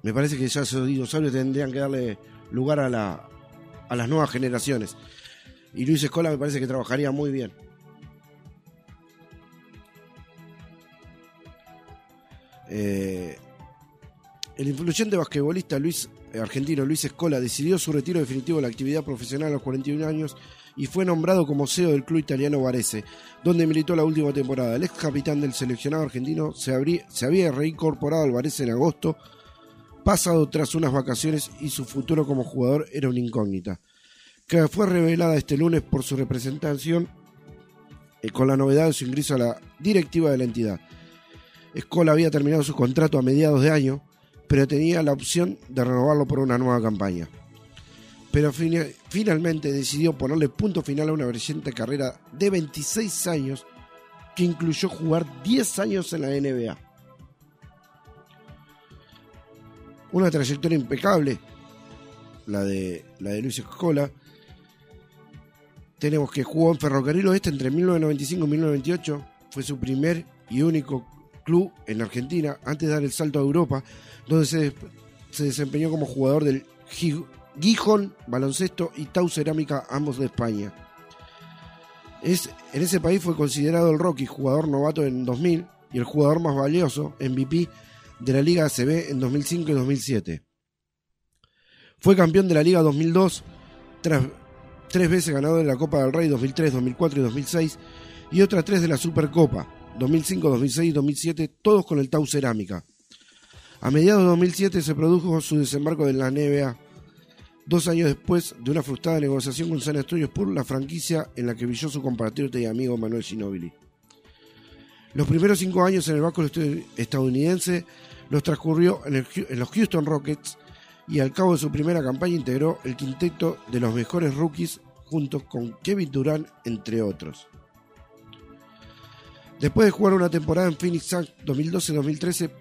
Me parece que ya esos dinosaurios tendrían que darle lugar a, la, a las nuevas generaciones. Y Luis Escola me parece que trabajaría muy bien. Eh, el influyente basquetbolista Luis, eh, argentino Luis Escola decidió su retiro definitivo de la actividad profesional a los 41 años y fue nombrado como CEO del club italiano Varese, donde militó la última temporada. El ex capitán del seleccionado argentino se, había reincorporado al Varese en agosto, pasado tras unas vacaciones y su futuro como jugador era una incógnita, que fue revelada este lunes por su representación eh, con la novedad de su ingreso a la directiva de la entidad. Escola había terminado su contrato a mediados de año, pero tenía la opción de renovarlo por una nueva campaña. Pero fina- finalmente decidió ponerle punto final a una brillante carrera de 26 años que incluyó jugar 10 años en la NBA. Una trayectoria impecable, la de, la de Luis Escola. Tenemos que jugó en Ferrocarril Oeste entre 1995 y 1998. Fue su primer y único club en Argentina antes de dar el salto a Europa, donde se, se desempeñó como jugador del Gi- Gijón Baloncesto y Tau Cerámica, ambos de España. Es, en ese país fue considerado el Rocky jugador novato en 2000 y el jugador más valioso, MVP, de la Liga ACB en 2005 y 2007. Fue campeón de la Liga 2002, tras tres veces ganador de la Copa del Rey 2003, 2004 y 2006, y otras tres de la Supercopa 2005, 2006 y 2007, todos con el Tau Cerámica. A mediados de 2007 se produjo su desembarco en la NBA, dos años después de una frustrada negociación con San Antonio Spurs, la franquicia en la que brilló su compatriota y amigo Manuel Ginóbili. Los primeros cinco años en el banco estadounidense los transcurrió en los Houston Rockets y al cabo de su primera campaña integró el quinteto de los mejores rookies junto con Kevin Durant, entre otros. Después de jugar una temporada en Phoenix Suns 2012-2013,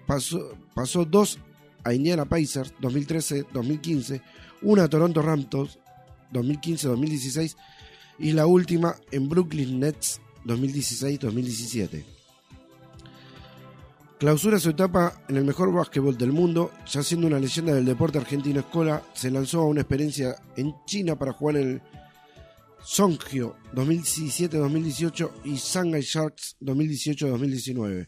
pasó, dos a Indiana Pacers 2013-2015, una a Toronto Raptors 2015-2016 y la última en Brooklyn Nets 2016-2017. Clausura su etapa en el mejor básquetbol del mundo, ya siendo una leyenda del deporte argentino Escola, se lanzó a una experiencia en China para jugar en el Songyo 2017-2018 y Shanghai Sharks 2018-2019.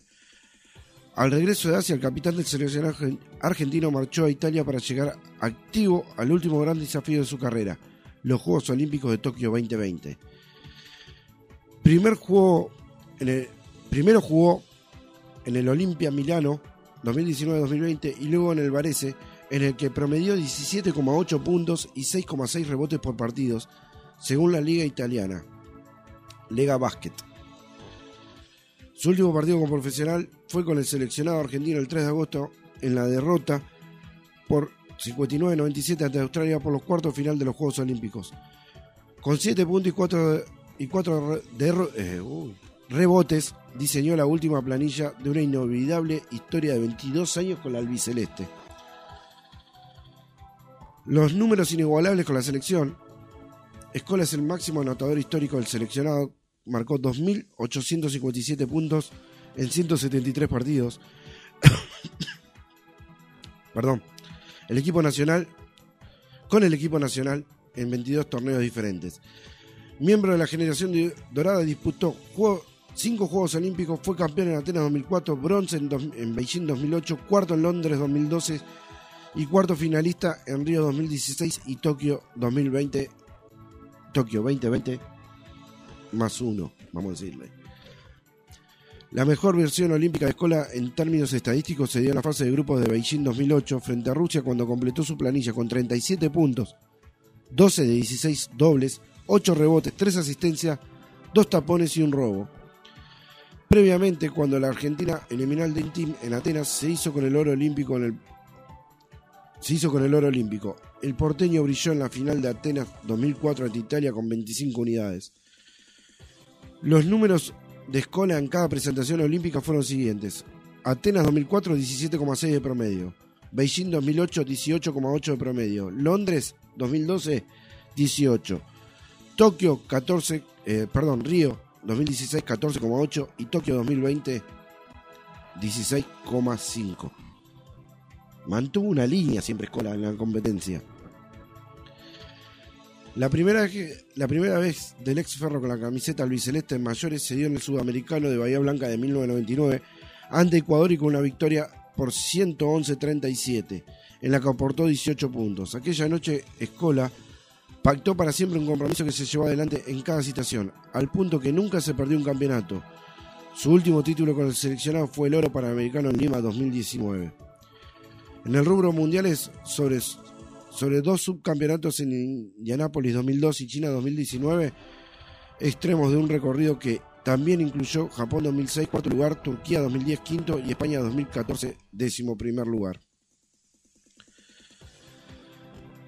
Al regreso de Asia, el capitán del seleccionado argen- argentino marchó a Italia para llegar activo al último gran desafío de su carrera, los Juegos Olímpicos de Tokio 2020. Primer juego primero jugó en el Olimpia Milano 2019-2020 y luego en el Varese, en el que promedió 17,8 puntos y 6,6 rebotes por partidos, según la Liga Italiana, Lega Basket. Su último partido como profesional fue con el seleccionado argentino el 3 de agosto en la derrota por 59-97 ante Australia por los cuartos final de los Juegos Olímpicos. Con 7 puntos y 4, y cuatro de eh, rebotes, diseñó la última planilla de una inolvidable historia de 22 años con la albiceleste. Los números inigualables con la selección. Escola es el máximo anotador histórico del seleccionado. Marcó 2.857 puntos en 173 partidos. <coughs> Perdón. El equipo nacional. Con el equipo nacional en 22 torneos diferentes. Miembro de la generación dorada, disputó 5 Juegos Olímpicos, fue campeón en Atenas 2004, bronce en, dos- en Beijing 2008, cuarto en Londres 2012 y cuarto finalista en Río 2016 y Tokio 2020. Tokio 2020 más uno, vamos a decirle. La mejor versión olímpica de Escola en términos estadísticos se dio en la fase de grupos de Beijing 2008 frente a Rusia cuando completó su planilla con 37 puntos, 12 de 16 dobles, 8 rebotes, 3 asistencias, 2 tapones y un robo. Previamente, cuando la Argentina eliminó al Dream Team en Atenas, se hizo con el oro olímpico en el se hizo con el oro olímpico. El porteño brilló en la final de Atenas 2004 ante Italia con 25 unidades. Los números de Escola en cada presentación olímpica fueron los siguientes. Atenas 2004 17,6 de promedio. Beijing 2008 18,8 de promedio. Londres 2012 18. Tokio 14, eh, perdón, Río 2016 14,8 y Tokio 2020 16,5. Mantuvo una línea siempre Escola en la competencia. La primera, la primera vez del ex Ferro con la camiseta albiceleste en mayores se dio en el Sudamericano de Bahía Blanca de 1999 ante Ecuador y con una victoria por 111-37, en la que aportó 18 puntos. Aquella noche Escola pactó para siempre un compromiso que se llevó adelante en cada situación, al punto que nunca se perdió un campeonato. Su último título con el seleccionado fue el oro panamericano en Lima 2019. En el rubro mundiales, sobre, sobre dos subcampeonatos en Indianápolis 2002 y China 2019, extremos de un recorrido que también incluyó Japón 2006, cuarto lugar, Turquía 2010, quinto y España 2014, décimo primer lugar.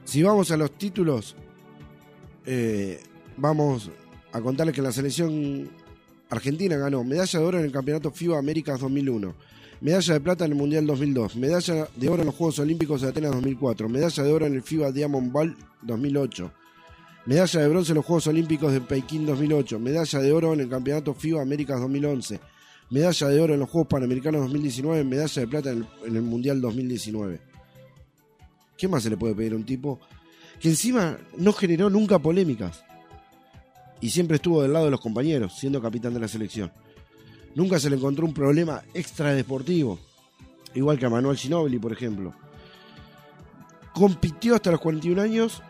Si vamos a los títulos, eh, vamos a contarles que la selección argentina ganó medalla de oro en el Campeonato FIBA Américas 2001, medalla de plata en el Mundial 2002, medalla de oro en los Juegos Olímpicos de Atenas 2004, medalla de oro en el FIBA Diamond Ball 2008, medalla de bronce en los Juegos Olímpicos de Pekín 2008, medalla de oro en el Campeonato FIBA Américas 2011, medalla de oro en los Juegos Panamericanos 2019, medalla de plata en el, en el Mundial 2019. ¿Qué más se le puede pedir a un tipo que encima no generó nunca polémicas? Y siempre estuvo del lado de los compañeros, siendo capitán de la selección. Nunca se le encontró un problema extradeportivo, igual que a Manuel Ginóbili, por ejemplo. Compitió hasta los 41 años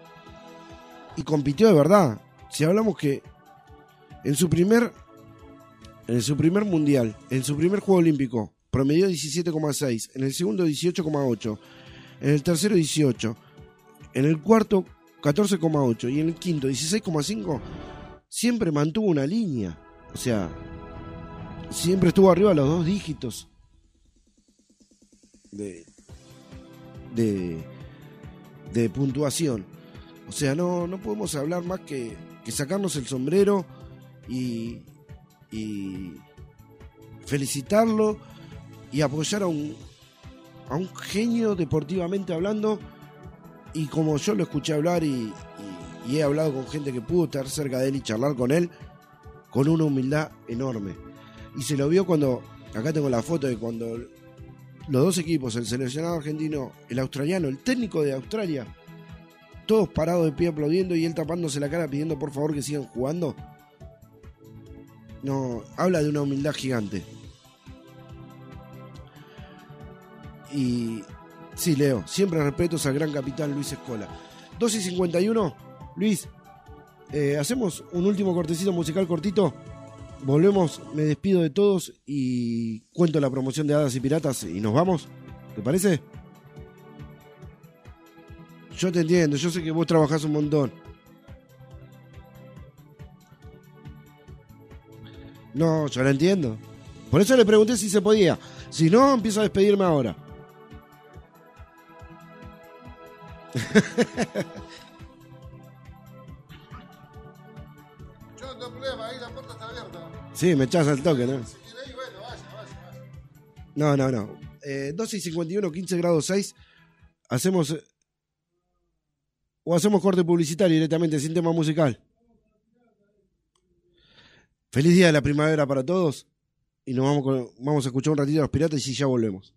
y compitió de verdad. Si hablamos que en su primer en su primer mundial, en su primer juego olímpico, promedió 17,6, en el segundo 18,8, en el tercero 18, en el cuarto 14,8 y en el quinto 16,5, siempre mantuvo una línea. O sea, siempre estuvo arriba los dos dígitos de, de, de puntuación. O sea, no, no podemos hablar más que, que sacarnos el sombrero y, felicitarlo y apoyar a un, a un genio deportivamente hablando. Y como yo lo escuché hablar y he hablado con gente que pudo estar cerca de él y charlar con él, con una humildad enorme. Y se lo vio cuando, acá tengo la foto de cuando los dos equipos, el seleccionado argentino, el australiano, el técnico de Australia, todos parados de pie aplaudiendo y él tapándose la cara pidiendo por favor que sigan jugando. No, habla de una humildad gigante. Y sí, Leo, siempre respetos al gran capitán Luis Escola. 2 y 51, Luis, eh, hacemos un último cortecito musical cortito. Volvemos, me despido de todos y cuento la promoción de Hadas y Piratas y nos vamos. ¿Te parece? Yo te entiendo, yo sé que vos trabajás un montón. No, yo la entiendo. Por eso le pregunté si se podía. Si no, empiezo a despedirme ahora. <laughs> Sí, me echas al toque, ¿no? No, no, no. Eh, 12 y 51, 15 grados 6. Hacemos. O hacemos corte publicitario directamente, sin tema musical. Feliz día de la primavera para todos. Y nos vamos, con- vamos a escuchar un ratito a los piratas y ya volvemos.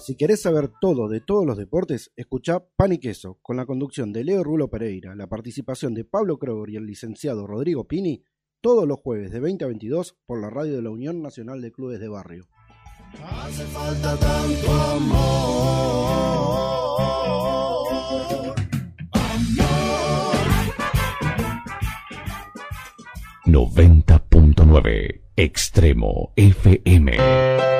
Si querés saber todo de todos los deportes, escuchá Pan y Queso, con la conducción de Leo Rulo Pereira, la participación de Pablo Kroger y el licenciado Rodrigo Pini, todos los jueves de 20 a 22 por la radio de la Unión Nacional de Clubes de Barrio. Hace falta tanto amor. 90.9 Extremo FM.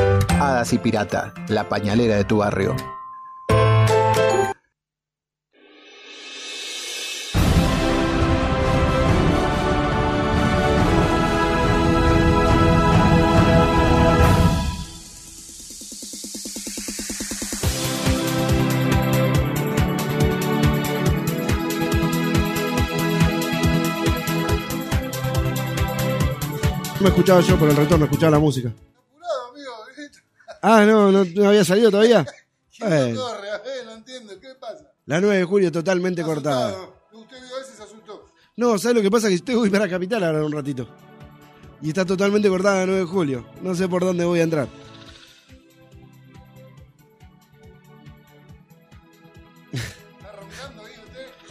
Hadas y Pirata, la pañalera de tu barrio. me escuchaba yo por el retorno, escuchaba la música. Ah, no, no, no había salido todavía. <laughs> Eh, no entiendo. ¿Qué pasa? la 9 de julio totalmente cortada. Usted vio ese se asustó. No, ¿sabes lo que pasa? Que estoy voy para Capital ahora un ratito. Y está totalmente cortada la 9 de julio. No sé por dónde voy a entrar.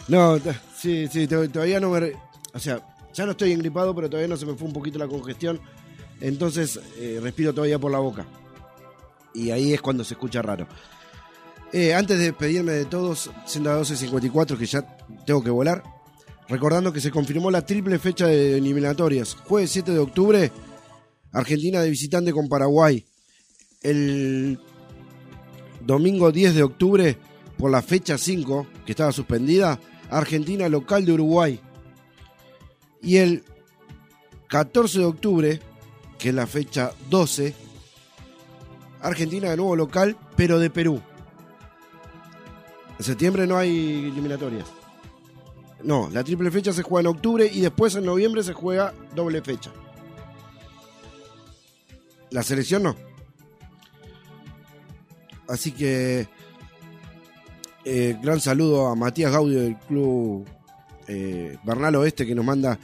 No, t- sí, sí, to- todavía no me... re- O sea, ya no estoy engripado, pero todavía no se me fue un poquito la congestión. Entonces eh, respiro todavía por la boca. Y ahí es cuando se escucha raro. Eh, antes de despedirme de todos, siendo las 12.54 que ya tengo que volar, recordando que se confirmó la triple fecha de eliminatorias. Jueves 7 de octubre, Argentina de visitante con Paraguay. El domingo 10 de octubre, por la fecha 5, que estaba suspendida, Argentina local de Uruguay. Y el 14 de octubre, que es la fecha 12, Argentina de nuevo local, pero de Perú. En septiembre no hay eliminatorias. No, la triple fecha se juega en octubre y después en noviembre se juega doble fecha. La selección no. Así que eh, gran saludo a Matías Gaudio del club eh, Bernal Oeste que nos manda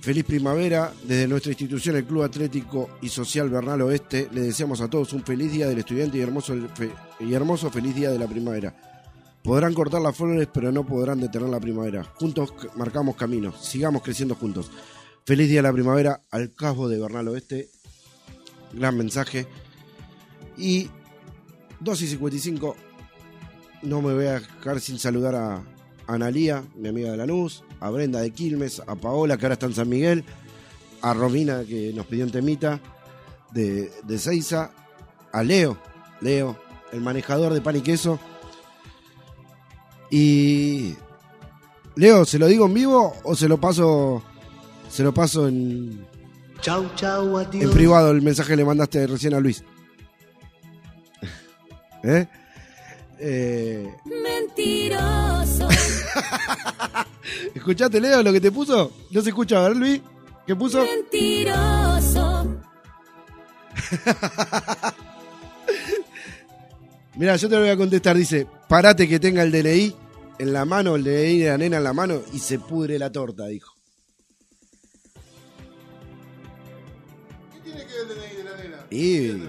feliz primavera desde nuestra institución, el Club Atlético y Social Bernal Oeste. Le deseamos a todos un feliz día del estudiante y hermoso, y hermoso feliz día de la primavera. Podrán cortar las flores, pero no podrán detener la primavera. Juntos marcamos caminos. Sigamos creciendo juntos. Feliz día de la primavera al cabo de Bernal Oeste. Gran mensaje. Y 2 y 55. No me voy a dejar sin saludar a Analía, mi amiga de Lanús, a Brenda de Quilmes, a Paola, que ahora está en San Miguel, a Romina, que nos pidió un temita de, de Seiza, a Leo, Leo, el manejador de pan y queso. Y. Leo, ¿se lo digo en vivo o se lo paso. Se lo paso en. Chau, chau, adiós. En privado el mensaje que le mandaste recién a Luis. <laughs> ¿Eh? Eh, Mentiroso. <laughs> ¿Escuchaste, Leo, lo que te puso? ¿No se escucha? A ver, Luis. ¿Qué puso? Mentiroso. <laughs> Mira, yo te lo voy a contestar. Dice, parate que tenga el DNI en la mano, el DNI de la nena en la mano y se pudre la torta, dijo. ¿Qué tiene que ver el DNI de la nena? Y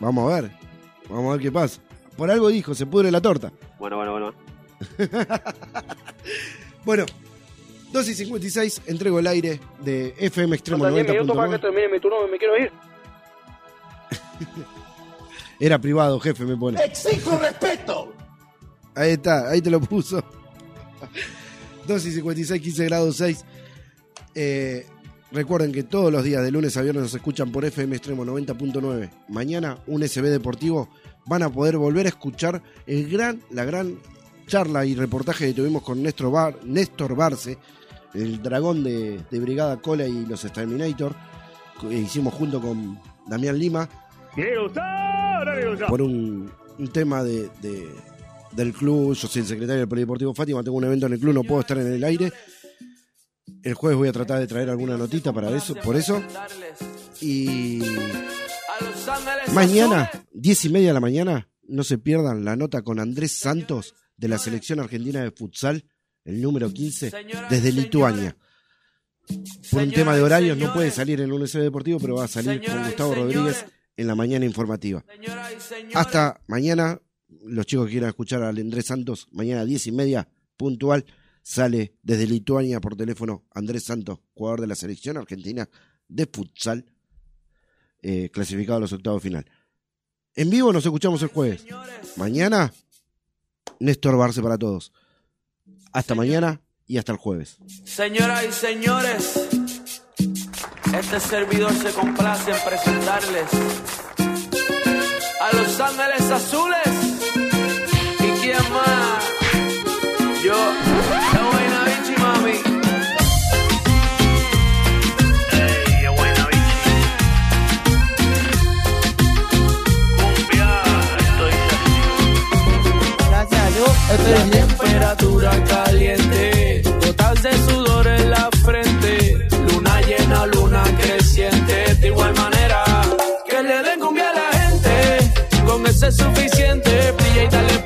vamos a ver, vamos a ver qué pasa. Por algo dijo, se pudre la torta. Bueno, bueno, bueno. <laughs> Bueno, 2 y 56, entrego el aire de FM Extremo Faltan 10 minutos para que 90.9. termine mi turno, me quiero ir. <laughs> Era privado, jefe, me pone. ¡Exijo respeto! Ahí está, ahí te lo puso. <laughs> 2 y 56, 15 grados 6. Eh, recuerden que todos los días, de lunes a viernes, nos escuchan por FM Extremo 90.9. Mañana, un SB Deportivo. Van a poder volver a escuchar el gran, la gran charla y reportaje que tuvimos con Néstor, Bar, Néstor Barce, el dragón de, de Brigada Cola y los Exterminator. que hicimos junto con Damián Lima por un, un tema de, de- del club. Yo soy el secretario del Polideportivo Fátima, tengo un evento en el club, no puedo estar en el aire. El jueves voy a tratar de traer alguna notita para eso, por eso. Y mañana, diez y media de la mañana, no se pierdan la nota con Andrés Santos de la selección argentina de futsal, el número 15, desde Lituania. Por un tema de horarios no puede salir en un SB Deportivo, pero va a salir con Gustavo Rodríguez en la mañana informativa. Hasta mañana, los chicos que quieran escuchar al Andrés Santos, mañana diez y media, puntual, sale desde Lituania por teléfono Andrés Santos, jugador de la selección argentina de futsal, eh, clasificado a los octavos final. En vivo nos escuchamos el jueves. Mañana, Néstor Barce para todos. Hasta mañana y hasta el jueves. Señoras y señores, este servidor se complace en presentarles a Los Ángeles Azules. La temperatura caliente, gotas de sudor en la frente, luna llena, luna creciente, de igual manera que le den cumbia a la gente, con ese es suficiente, brilla y dale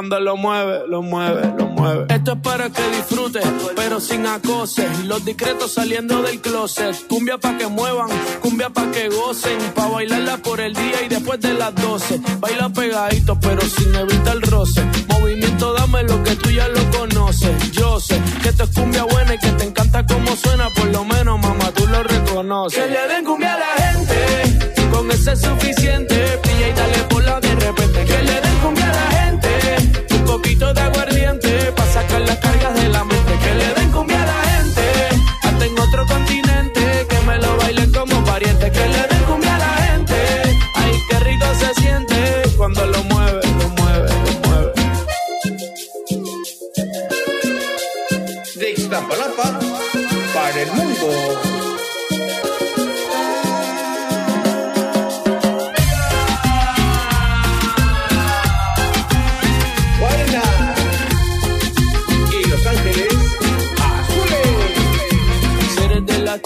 Cuando lo mueve, lo mueve, lo mueve. Esto es para que disfrutes, pero sin acoses. Los discretos saliendo del closet. Cumbia pa' que muevan, cumbia pa' que gocen. Pa' bailarla por el día y después de las 12. Baila pegadito, pero sin evitar el roce. Dame lo que tú ya lo conoces. Yo sé que esto es cumbia buena y que te encanta cómo suena. Por lo menos, mamá, tú lo reconoces. Que le den cumbia a la gente, con eso es suficiente. Pilla y dale por la de repente. Que le den cumbia a la gente, un poquito de aguardiente. Pa' sacar las cargas de la mente. Que le den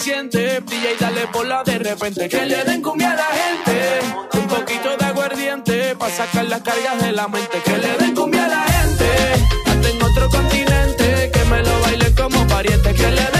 Suficiente. Brilla y dale por la de repente. Que le den cumbia a la gente, un poquito de aguardiente, pa' sacar las cargas de la mente. Que le den cumbia a la gente, hasta en otro continente, que me lo bailen como pariente. Que le den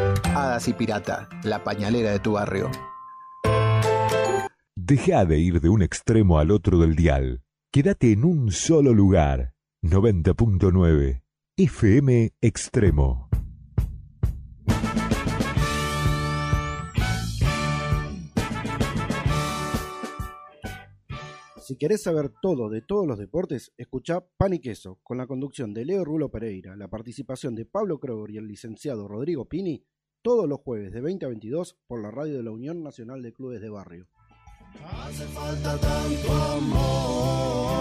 Hadas y Pirata, la pañalera de tu barrio. Deja de ir de un extremo al otro del dial. Quédate en un solo lugar. 90.9 FM Extremo. Si querés saber todo de todos los deportes, escuchá Pan y Queso, con la conducción de Leo Rulo Pereira, la participación de Pablo Kroger y el licenciado Rodrigo Pini, todos los jueves de 20 a 22 por la radio de la Unión Nacional de Clubes de Barrio. Hace falta tanto amor.